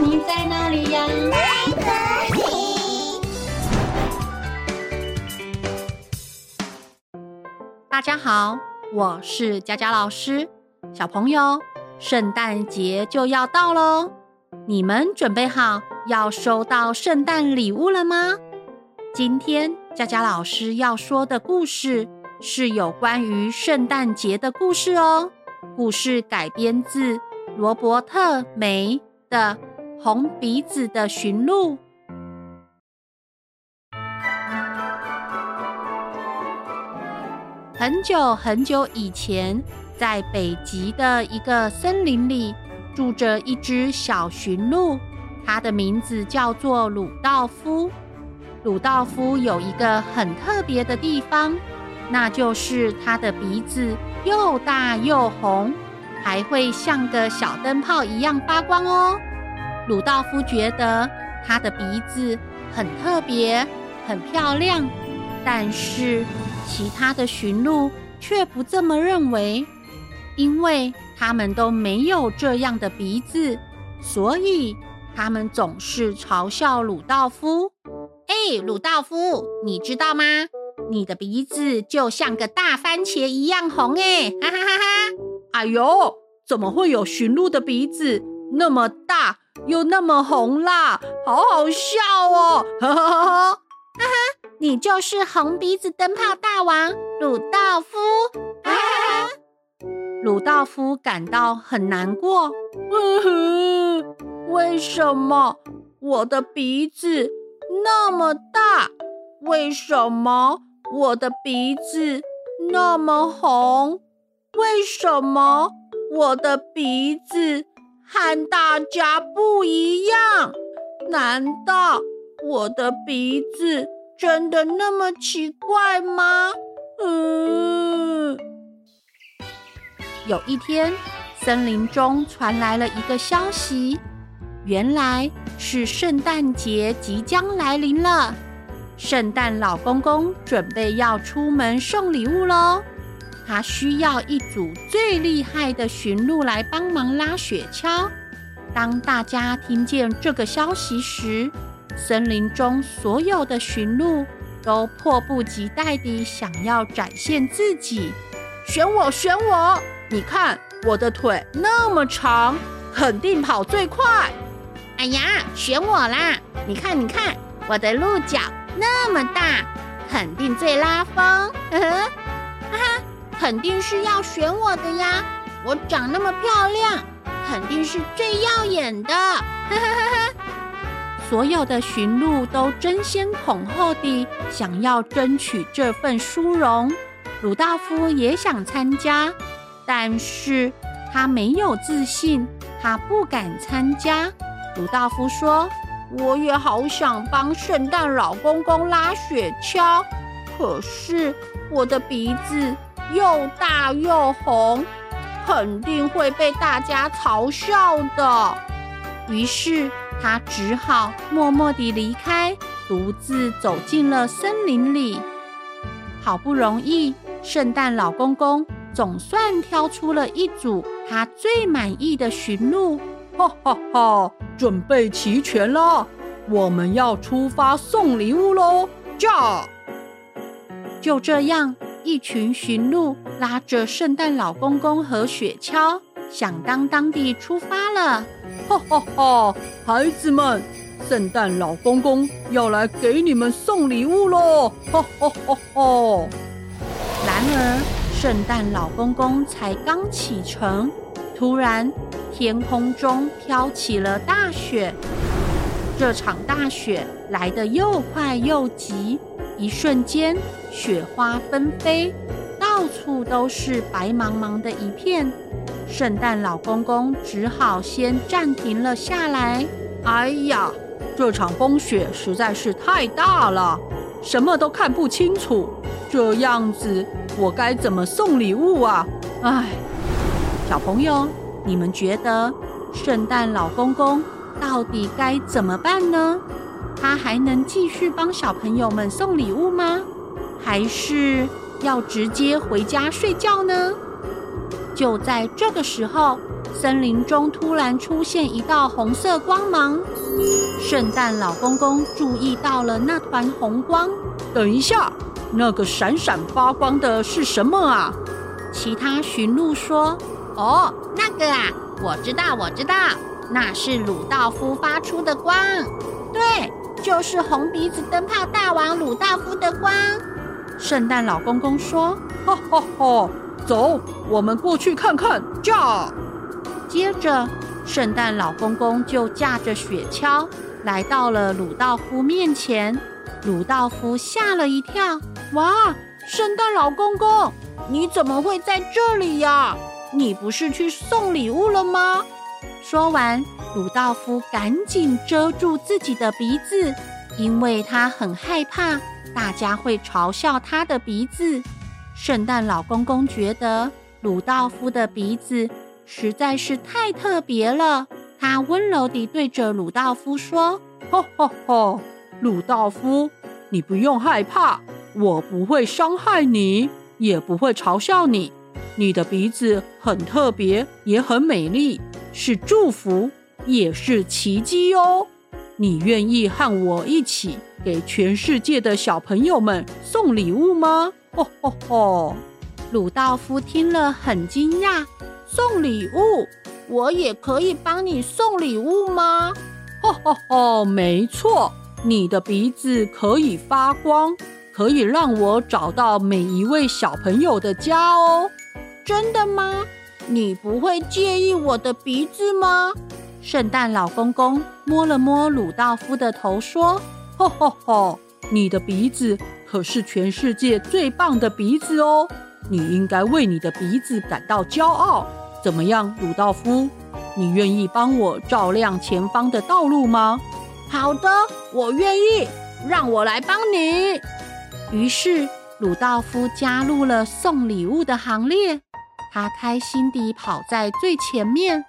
你在哪里呀？大家好，我是佳佳老师。小朋友，圣诞节就要到喽，你们准备好要收到圣诞礼物了吗？今天佳佳老师要说的故事是有关于圣诞节的故事哦。故事改编自罗伯特·梅的《红鼻子的驯鹿》。很久很久以前，在北极的一个森林里，住着一只小驯鹿，它的名字叫做鲁道夫。鲁道夫有一个很特别的地方，那就是它的鼻子又大又红。还会像个小灯泡一样发光哦。鲁道夫觉得他的鼻子很特别、很漂亮，但是其他的驯鹿却不这么认为，因为他们都没有这样的鼻子，所以他们总是嘲笑鲁道夫。哎，鲁道夫，你知道吗？你的鼻子就像个大番茄一样红哎！哈哈哈哈。哎呦，怎么会有驯鹿的鼻子那么大又那么红啦？好好笑哦！哈哈哈哈！哈哈，你就是红鼻子灯泡大王鲁道夫！哈哈哈哈！鲁道夫感到很难过。嗯哼，为什么我的鼻子那么大？为什么我的鼻子那么红？为什么我的鼻子和大家不一样？难道我的鼻子真的那么奇怪吗？嗯。有一天，森林中传来了一个消息，原来是圣诞节即将来临了。圣诞老公公准备要出门送礼物喽。他需要一组最厉害的驯鹿来帮忙拉雪橇。当大家听见这个消息时，森林中所有的驯鹿都迫不及待地想要展现自己。选我，选我！你看我的腿那么长，肯定跑最快。哎呀，选我啦！你看，你看我的鹿角那么大，肯定最拉风。呵呵，哈哈。肯定是要选我的呀！我长那么漂亮，肯定是最耀眼的。哈哈哈哈所有的驯鹿都争先恐后地想要争取这份殊荣。鲁道夫也想参加，但是他没有自信，他不敢参加。鲁道夫说：“我也好想帮圣诞老公公拉雪橇，可是我的鼻子……”又大又红，肯定会被大家嘲笑的。于是他只好默默地离开，独自走进了森林里。好不容易，圣诞老公公总算挑出了一组他最满意的驯鹿。哈哈哈！准备齐全了，我们要出发送礼物喽！驾！就这样。一群驯鹿拉着圣诞老公公和雪橇，响当当地出发了。哈哈哈！孩子们，圣诞老公公要来给你们送礼物喽！哈哈哈哈！然而，圣诞老公公才刚启程，突然天空中飘起了大雪。这场大雪来得又快又急。一瞬间，雪花纷飞，到处都是白茫茫的一片。圣诞老公公只好先暂停了下来。哎呀，这场风雪实在是太大了，什么都看不清楚。这样子，我该怎么送礼物啊？哎，小朋友，你们觉得圣诞老公公到底该怎么办呢？他还能继续帮小朋友们送礼物吗？还是要直接回家睡觉呢？就在这个时候，森林中突然出现一道红色光芒。圣诞老公公注意到了那团红光。等一下，那个闪闪发光的是什么啊？其他驯鹿说：“哦，那个啊，我知道，我知道，那是鲁道夫发出的光。对，就是红鼻子灯泡大王鲁道夫的光。”圣诞老公公说：“哈哈哈，走，我们过去看看。”驾。接着，圣诞老公公就驾着雪橇来到了鲁道夫面前。鲁道夫吓了一跳：“哇，圣诞老公公，你怎么会在这里呀？你不是去送礼物了吗？”说完，鲁道夫赶紧遮住自己的鼻子，因为他很害怕。大家会嘲笑他的鼻子。圣诞老公公觉得鲁道夫的鼻子实在是太特别了，他温柔地对着鲁道夫说：“吼吼吼，鲁道夫，你不用害怕，我不会伤害你，也不会嘲笑你。你的鼻子很特别，也很美丽，是祝福，也是奇迹哦。你愿意和我一起？”给全世界的小朋友们送礼物吗？哦哦哦！鲁道夫听了很惊讶，送礼物？我也可以帮你送礼物吗？哦哦哦！没错，你的鼻子可以发光，可以让我找到每一位小朋友的家哦。真的吗？你不会介意我的鼻子吗？圣诞老公公摸了摸鲁道夫的头，说。吼吼吼！你的鼻子可是全世界最棒的鼻子哦，你应该为你的鼻子感到骄傲。怎么样，鲁道夫？你愿意帮我照亮前方的道路吗？好的，我愿意。让我来帮你。于是，鲁道夫加入了送礼物的行列。他开心地跑在最前面。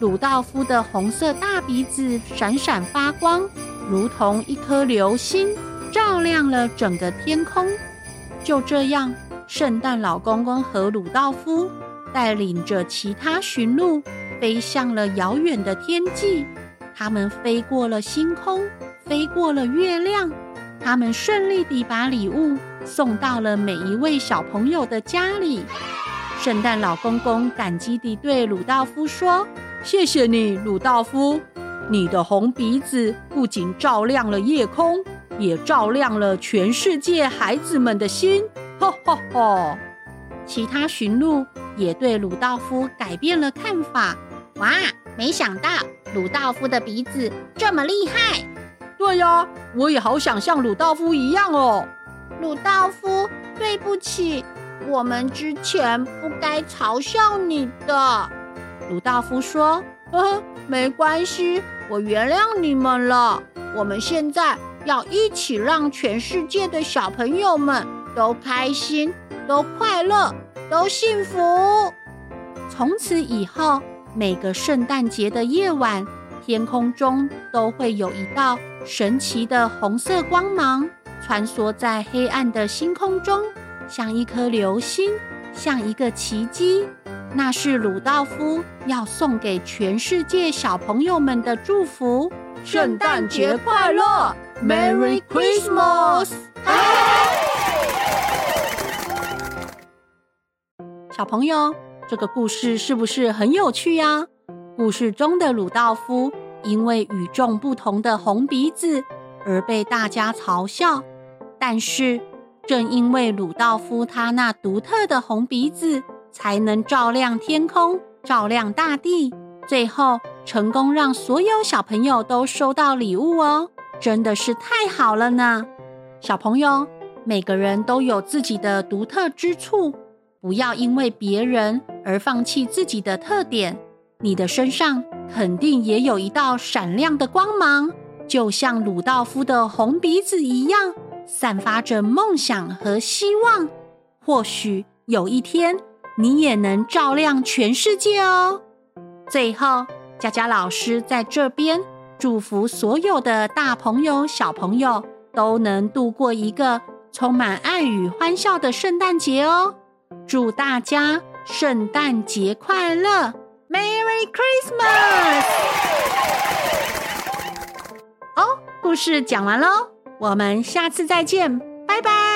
鲁道夫的红色大鼻子闪闪发光。如同一颗流星，照亮了整个天空。就这样，圣诞老公公和鲁道夫带领着其他驯鹿飞向了遥远的天际。他们飞过了星空，飞过了月亮。他们顺利地把礼物送到了每一位小朋友的家里。圣诞老公公感激地对鲁道夫说：“谢谢你，鲁道夫。”你的红鼻子不仅照亮了夜空，也照亮了全世界孩子们的心。哈哈哈！其他驯鹿也对鲁道夫改变了看法。哇，没想到鲁道夫的鼻子这么厉害！对呀，我也好想像鲁道夫一样哦。鲁道夫，对不起，我们之前不该嘲笑你的。鲁道夫说：“呵呵，没关系。”我原谅你们了。我们现在要一起让全世界的小朋友们都开心、都快乐、都幸福。从此以后，每个圣诞节的夜晚，天空中都会有一道神奇的红色光芒穿梭在黑暗的星空中，像一颗流星，像一个奇迹。那是鲁道夫要送给全世界小朋友们的祝福。圣诞节快乐，Merry Christmas！小朋友，这个故事是不是很有趣呀？故事中的鲁道夫因为与众不同的红鼻子而被大家嘲笑，但是正因为鲁道夫他那独特的红鼻子。才能照亮天空，照亮大地，最后成功让所有小朋友都收到礼物哦！真的是太好了呢！小朋友，每个人都有自己的独特之处，不要因为别人而放弃自己的特点。你的身上肯定也有一道闪亮的光芒，就像鲁道夫的红鼻子一样，散发着梦想和希望。或许有一天，你也能照亮全世界哦！最后，佳佳老师在这边祝福所有的大朋友、小朋友都能度过一个充满爱与欢笑的圣诞节哦！祝大家圣诞节快乐 Merry Christmas！哦，故事讲完喽，我们下次再见，拜拜。